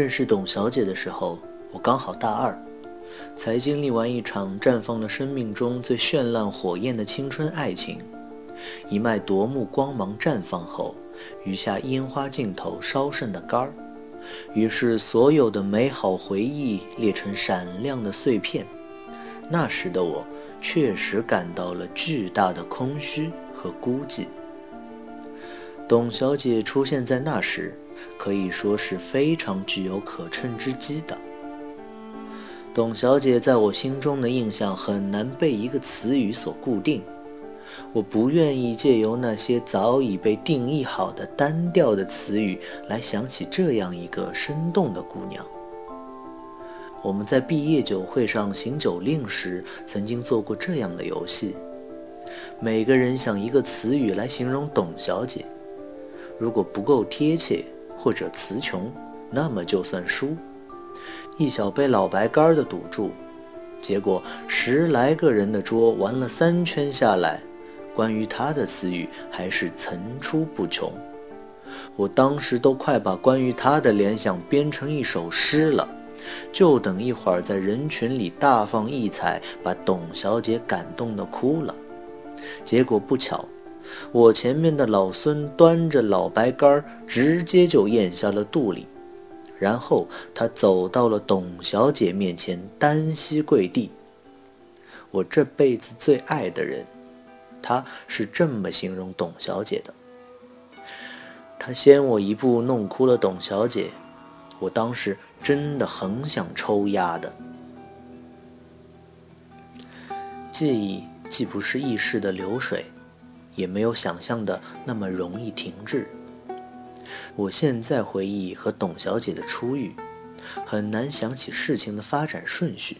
认识董小姐的时候，我刚好大二，才经历完一场绽放了生命中最绚烂火焰的青春爱情。一脉夺目光芒绽放后，余下烟花尽头烧剩的杆儿，于是所有的美好回忆裂成闪亮的碎片。那时的我，确实感到了巨大的空虚和孤寂。董小姐出现在那时，可以说是非常具有可乘之机的。董小姐在我心中的印象很难被一个词语所固定，我不愿意借由那些早已被定义好的单调的词语来想起这样一个生动的姑娘。我们在毕业酒会上行酒令时，曾经做过这样的游戏：每个人想一个词语来形容董小姐。如果不够贴切或者词穷，那么就算输。一小杯老白干的赌注，结果十来个人的桌玩了三圈下来，关于他的词语还是层出不穷。我当时都快把关于他的联想编成一首诗了，就等一会儿在人群里大放异彩，把董小姐感动的哭了。结果不巧。我前面的老孙端着老白干儿，直接就咽下了肚里，然后他走到了董小姐面前，单膝跪地。我这辈子最爱的人，他是这么形容董小姐的。他先我一步弄哭了董小姐，我当时真的很想抽丫的。记忆既不是意识的流水。也没有想象的那么容易停滞。我现在回忆和董小姐的初遇，很难想起事情的发展顺序。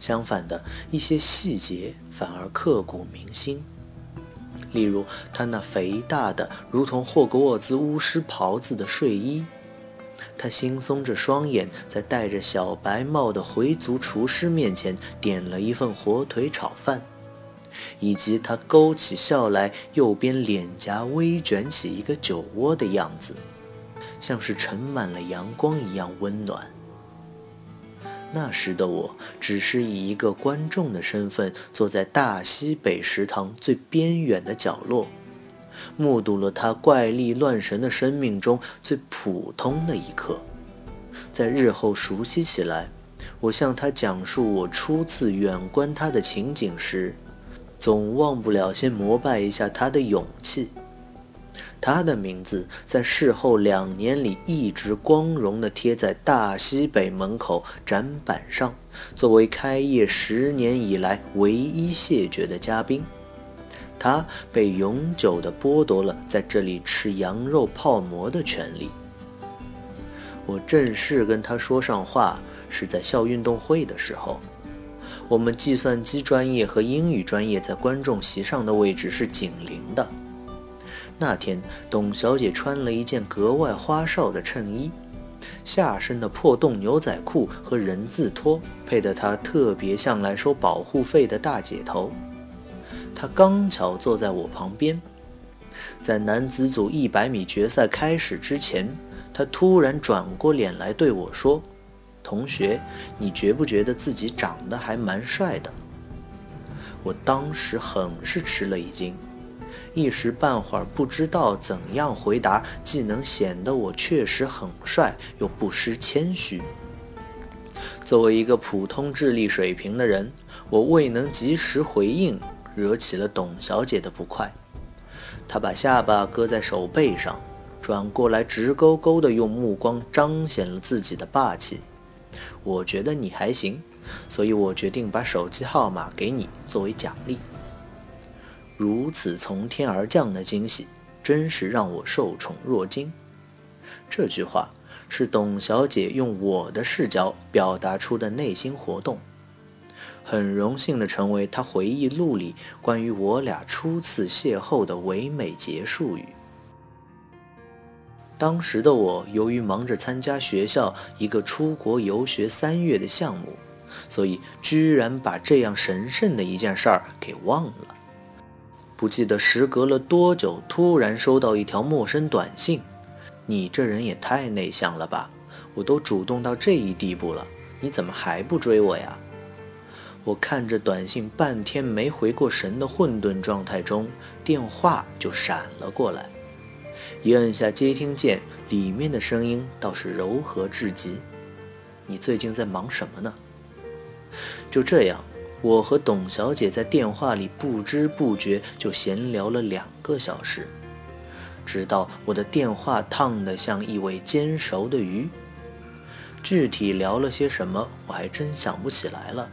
相反的一些细节反而刻骨铭心。例如她那肥大的如同霍格沃兹巫师袍子的睡衣，她惺忪着双眼，在戴着小白帽的回族厨师面前点了一份火腿炒饭。以及他勾起笑来，右边脸颊微卷起一个酒窝的样子，像是盛满了阳光一样温暖。那时的我，只是以一个观众的身份，坐在大西北食堂最边远的角落，目睹了他怪力乱神的生命中最普通的一刻。在日后熟悉起来，我向他讲述我初次远观他的情景时。总忘不了先膜拜一下他的勇气。他的名字在事后两年里一直光荣地贴在大西北门口展板上，作为开业十年以来唯一谢绝的嘉宾。他被永久地剥夺了在这里吃羊肉泡馍的权利。我正式跟他说上话是在校运动会的时候。我们计算机专业和英语专业在观众席上的位置是紧邻的。那天，董小姐穿了一件格外花哨的衬衣，下身的破洞牛仔裤和人字拖配得她特别像来收保护费的大姐头。她刚巧坐在我旁边，在男子组一百米决赛开始之前，她突然转过脸来对我说。同学，你觉不觉得自己长得还蛮帅的？我当时很是吃了一惊，一时半会儿不知道怎样回答，既能显得我确实很帅，又不失谦虚。作为一个普通智力水平的人，我未能及时回应，惹起了董小姐的不快。她把下巴搁在手背上，转过来直勾勾地用目光彰显了自己的霸气。我觉得你还行，所以我决定把手机号码给你作为奖励。如此从天而降的惊喜，真是让我受宠若惊。这句话是董小姐用我的视角表达出的内心活动。很荣幸地成为她回忆录里关于我俩初次邂逅的唯美结束语。当时的我，由于忙着参加学校一个出国游学三月的项目，所以居然把这样神圣的一件事儿给忘了。不记得时隔了多久，突然收到一条陌生短信：“你这人也太内向了吧！我都主动到这一地步了，你怎么还不追我呀？我看着短信半天没回过神的混沌状态中，电话就闪了过来。一摁下接听键，里面的声音倒是柔和至极。你最近在忙什么呢？就这样，我和董小姐在电话里不知不觉就闲聊了两个小时，直到我的电话烫得像一尾煎熟的鱼。具体聊了些什么，我还真想不起来了。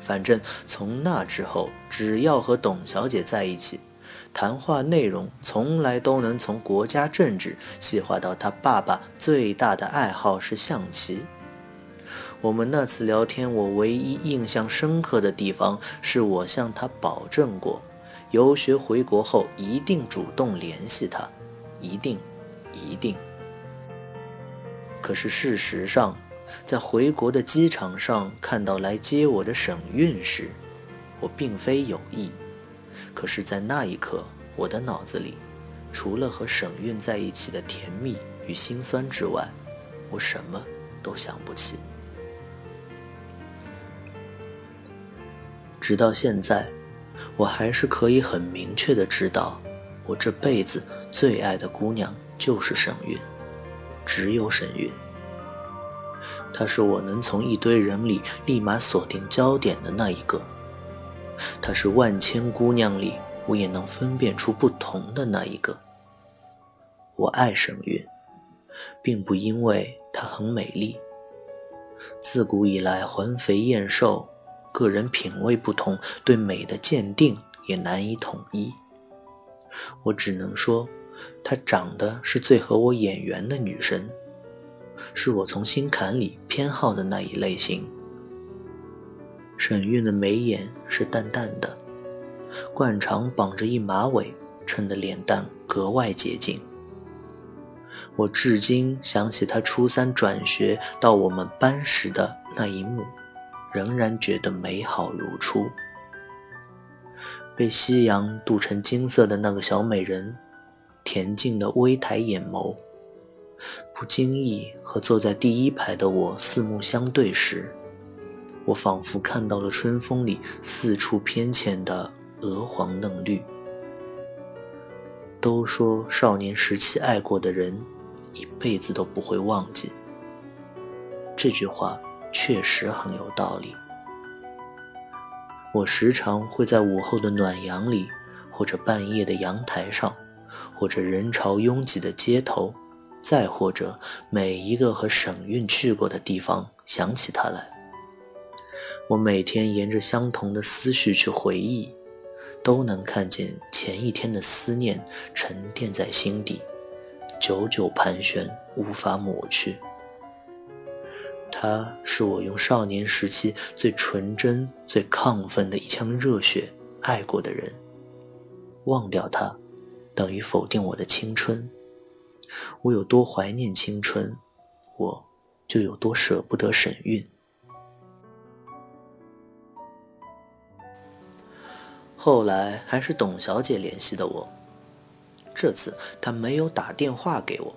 反正从那之后，只要和董小姐在一起，谈话内容从来都能从国家政治细化到他爸爸最大的爱好是象棋。我们那次聊天，我唯一印象深刻的地方是我向他保证过，游学回国后一定主动联系他，一定，一定。可是事实上。在回国的机场上看到来接我的沈韵时，我并非有意。可是，在那一刻，我的脑子里，除了和沈韵在一起的甜蜜与心酸之外，我什么都想不起。直到现在，我还是可以很明确的知道，我这辈子最爱的姑娘就是沈韵，只有沈韵。她是我能从一堆人里立马锁定焦点的那一个，她是万千姑娘里我也能分辨出不同的那一个。我爱沈韵，并不因为她很美丽。自古以来，环肥燕瘦，个人品味不同，对美的鉴定也难以统一。我只能说，她长得是最合我眼缘的女生。是我从心坎里偏好的那一类型。沈韵的眉眼是淡淡的，惯常绑着一马尾，衬得脸蛋格外洁净。我至今想起她初三转学到我们班时的那一幕，仍然觉得美好如初。被夕阳镀成金色的那个小美人，恬静的微抬眼眸。不经意和坐在第一排的我四目相对时，我仿佛看到了春风里四处偏浅的鹅黄嫩绿。都说少年时期爱过的人，一辈子都不会忘记。这句话确实很有道理。我时常会在午后的暖阳里，或者半夜的阳台上，或者人潮拥挤的街头。再或者，每一个和沈韵去过的地方，想起他来，我每天沿着相同的思绪去回忆，都能看见前一天的思念沉淀在心底，久久盘旋，无法抹去。他是我用少年时期最纯真、最亢奋的一腔热血爱过的人，忘掉他，等于否定我的青春。我有多怀念青春，我就有多舍不得沈韵。后来还是董小姐联系的我，这次她没有打电话给我，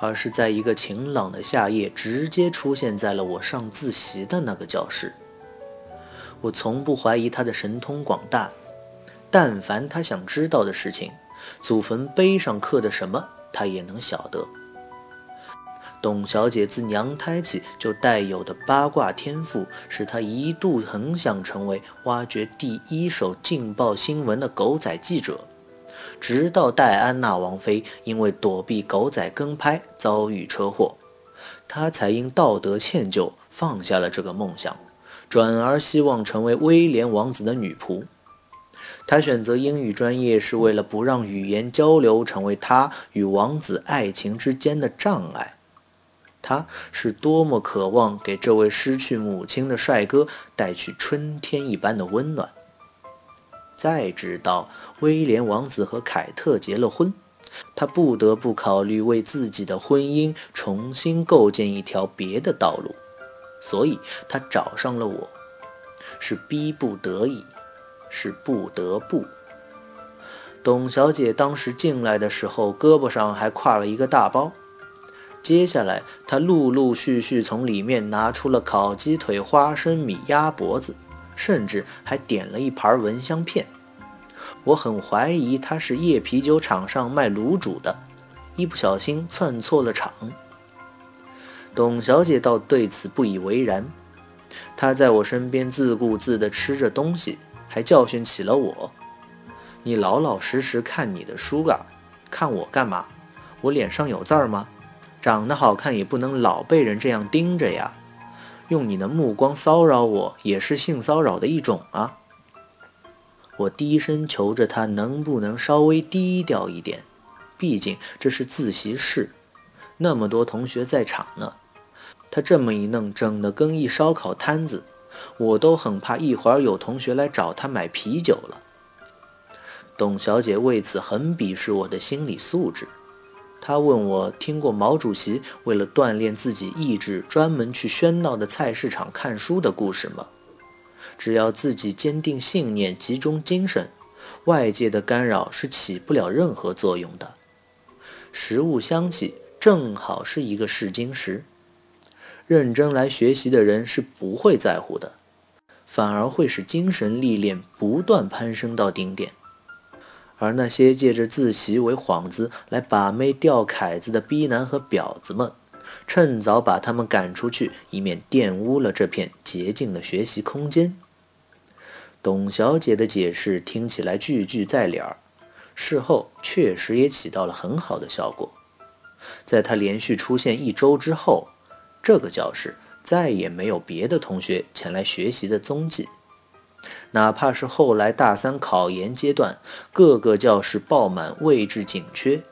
而是在一个晴朗的夏夜，直接出现在了我上自习的那个教室。我从不怀疑她的神通广大，但凡她想知道的事情，祖坟碑上刻的什么。他也能晓得，董小姐自娘胎起就带有的八卦天赋，使她一度很想成为挖掘第一手劲爆新闻的狗仔记者。直到戴安娜王妃因为躲避狗仔跟拍遭遇车祸，她才因道德歉疚放下了这个梦想，转而希望成为威廉王子的女仆。她选择英语专业是为了不让语言交流成为她与王子爱情之间的障碍。他是多么渴望给这位失去母亲的帅哥带去春天一般的温暖。再直到威廉王子和凯特结了婚，他不得不考虑为自己的婚姻重新构建一条别的道路，所以他找上了我，是逼不得已。是不得不。董小姐当时进来的时候，胳膊上还挎了一个大包，接下来，他陆陆续续从里面拿出了烤鸡腿、花生米、鸭脖子，甚至还点了一盘蚊香片。我很怀疑他是夜啤酒厂上卖卤煮的，一不小心蹭错了场。董小姐倒对此不以为然，她在我身边自顾自地吃着东西，还教训起了我：“你老老实实看你的书啊，看我干嘛？我脸上有字儿吗？”长得好看也不能老被人这样盯着呀！用你的目光骚扰我也是性骚扰的一种啊！我低声求着他能不能稍微低调一点，毕竟这是自习室，那么多同学在场呢。他这么一弄，整的跟一烧烤摊子，我都很怕一会儿有同学来找他买啤酒了。董小姐为此很鄙视我的心理素质。他问我听过毛主席为了锻炼自己意志，专门去喧闹的菜市场看书的故事吗？只要自己坚定信念，集中精神，外界的干扰是起不了任何作用的。食物香气正好是一个试金石，认真来学习的人是不会在乎的，反而会使精神历练不断攀升到顶点。而那些借着自习为幌子来把妹钓凯子的逼男和婊子们，趁早把他们赶出去，以免玷污了这片洁净的学习空间。董小姐的解释听起来句句在理儿，事后确实也起到了很好的效果。在她连续出现一周之后，这个教室再也没有别的同学前来学习的踪迹。哪怕是后来大三考研阶段，各个教室爆满，位置紧缺，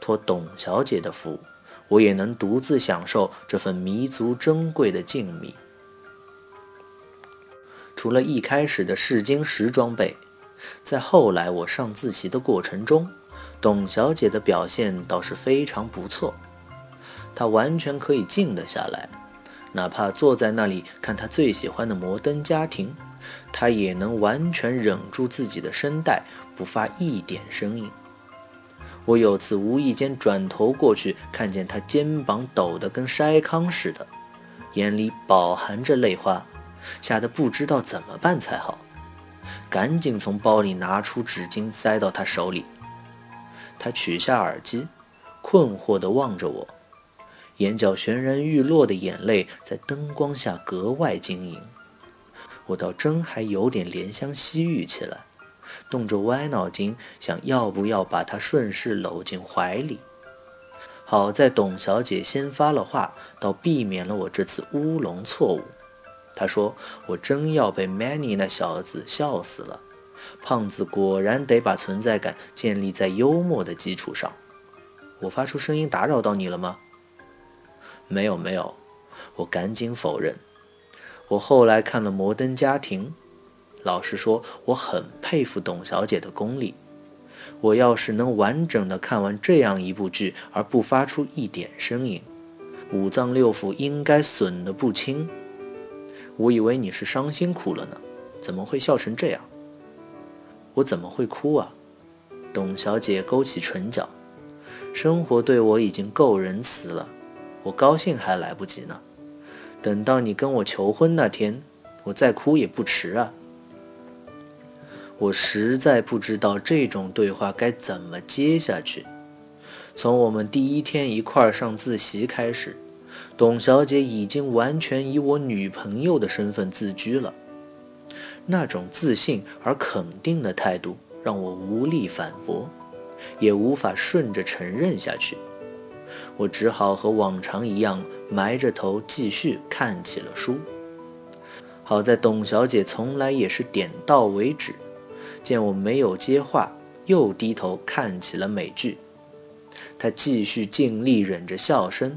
托董小姐的福，我也能独自享受这份弥足珍贵的静谧。除了一开始的试金石装备，在后来我上自习的过程中，董小姐的表现倒是非常不错。她完全可以静得下来，哪怕坐在那里看她最喜欢的《摩登家庭》。他也能完全忍住自己的声带，不发一点声音。我有次无意间转头过去，看见他肩膀抖得跟筛糠似的，眼里饱含着泪花，吓得不知道怎么办才好，赶紧从包里拿出纸巾塞到他手里。他取下耳机，困惑地望着我，眼角悬然欲落的眼泪在灯光下格外晶莹。我倒真还有点怜香惜玉起来，动着歪脑筋，想要不要把她顺势搂进怀里。好在董小姐先发了话，倒避免了我这次乌龙错误。她说：“我真要被 Manny 那小子笑死了。胖子果然得把存在感建立在幽默的基础上。”我发出声音打扰到你了吗？没有，没有。我赶紧否认。我后来看了《摩登家庭》，老实说，我很佩服董小姐的功力。我要是能完整的看完这样一部剧而不发出一点声音，五脏六腑应该损得不轻。我以为你是伤心哭了呢，怎么会笑成这样？我怎么会哭啊？董小姐勾起唇角，生活对我已经够仁慈了，我高兴还来不及呢。等到你跟我求婚那天，我再哭也不迟啊！我实在不知道这种对话该怎么接下去。从我们第一天一块儿上自习开始，董小姐已经完全以我女朋友的身份自居了。那种自信而肯定的态度让我无力反驳，也无法顺着承认下去。我只好和往常一样。埋着头继续看起了书。好在董小姐从来也是点到为止，见我没有接话，又低头看起了美剧。她继续尽力忍着笑声，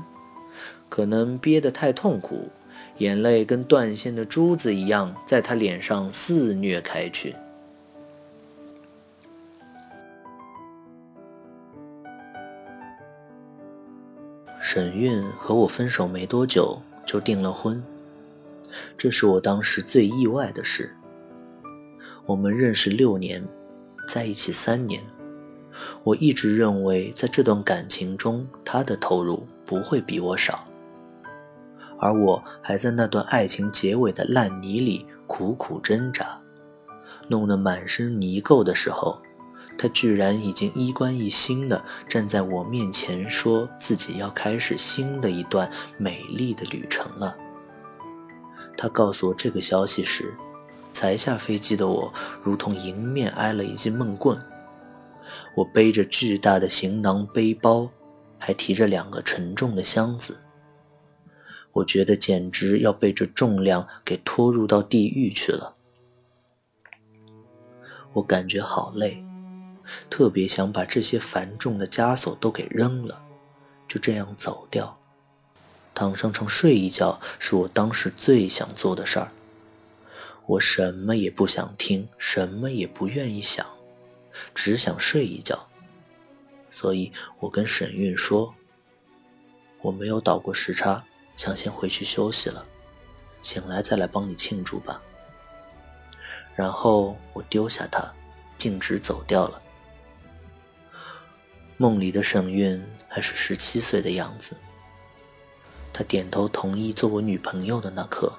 可能憋得太痛苦，眼泪跟断线的珠子一样，在她脸上肆虐开去。沈韵和我分手没多久就订了婚，这是我当时最意外的事。我们认识六年，在一起三年，我一直认为在这段感情中，他的投入不会比我少。而我还在那段爱情结尾的烂泥里苦苦挣扎，弄得满身泥垢的时候，他居然已经衣冠一新的站在我面前，说自己要开始新的一段美丽的旅程了。他告诉我这个消息时，才下飞机的我如同迎面挨了一记闷棍。我背着巨大的行囊背包，还提着两个沉重的箱子。我觉得简直要被这重量给拖入到地狱去了。我感觉好累，特别想把这些繁重的枷锁都给扔了，就这样走掉，躺上床睡一觉，是我当时最想做的事儿。我什么也不想听，什么也不愿意想，只想睡一觉。所以我跟沈韵说：“我没有倒过时差。”想先回去休息了，醒来再来帮你庆祝吧。然后我丢下他，径直走掉了。梦里的沈韵还是十七岁的样子。他点头同意做我女朋友的那刻，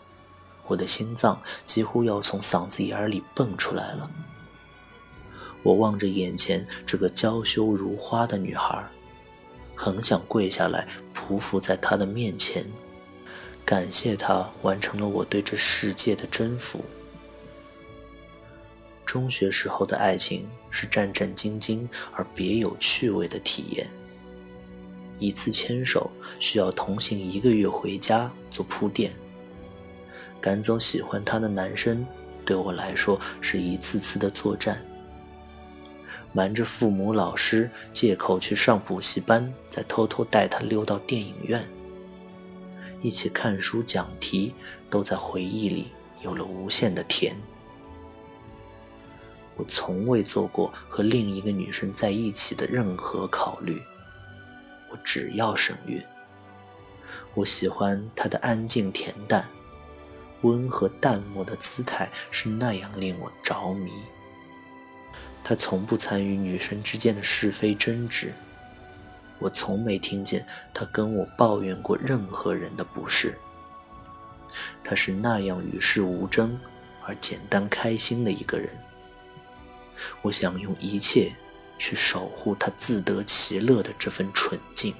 我的心脏几乎要从嗓子眼里蹦出来了。我望着眼前这个娇羞如花的女孩，很想跪下来匍匐在她的面前。感谢她完成了我对这世界的征服。中学时候的爱情是战战兢兢而别有趣味的体验。一次牵手需要同行一个月回家做铺垫。赶走喜欢他的男生，对我来说是一次次的作战。瞒着父母、老师，借口去上补习班，再偷偷带他溜到电影院。一起看书讲题，都在回忆里有了无限的甜。我从未做过和另一个女生在一起的任何考虑，我只要沈韵。我喜欢她的安静恬淡，温和淡漠的姿态是那样令我着迷。她从不参与女生之间的是非争执。我从没听见他跟我抱怨过任何人的不是。他是那样与世无争而简单开心的一个人。我想用一切去守护他自得其乐的这份纯净。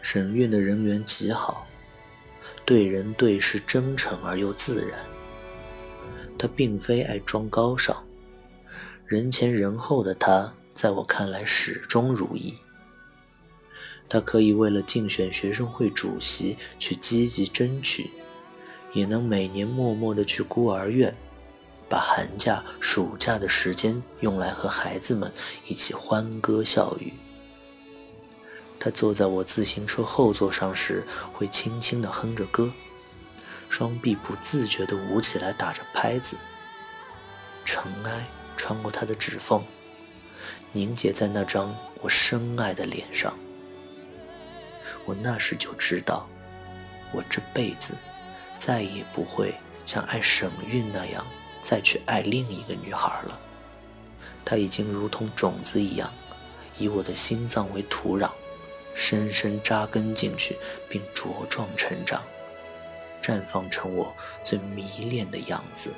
沈韵的人缘极好，对人对事真诚而又自然。他并非爱装高尚，人前人后的他。在我看来，始终如一。他可以为了竞选学生会主席去积极争取，也能每年默默的去孤儿院，把寒假、暑假的时间用来和孩子们一起欢歌笑语。他坐在我自行车后座上时，会轻轻地哼着歌，双臂不自觉地舞起来，打着拍子。尘埃穿过他的指缝。凝结在那张我深爱的脸上，我那时就知道，我这辈子再也不会像爱沈韵那样再去爱另一个女孩了。她已经如同种子一样，以我的心脏为土壤，深深扎根进去，并茁壮成长，绽放成我最迷恋的样子。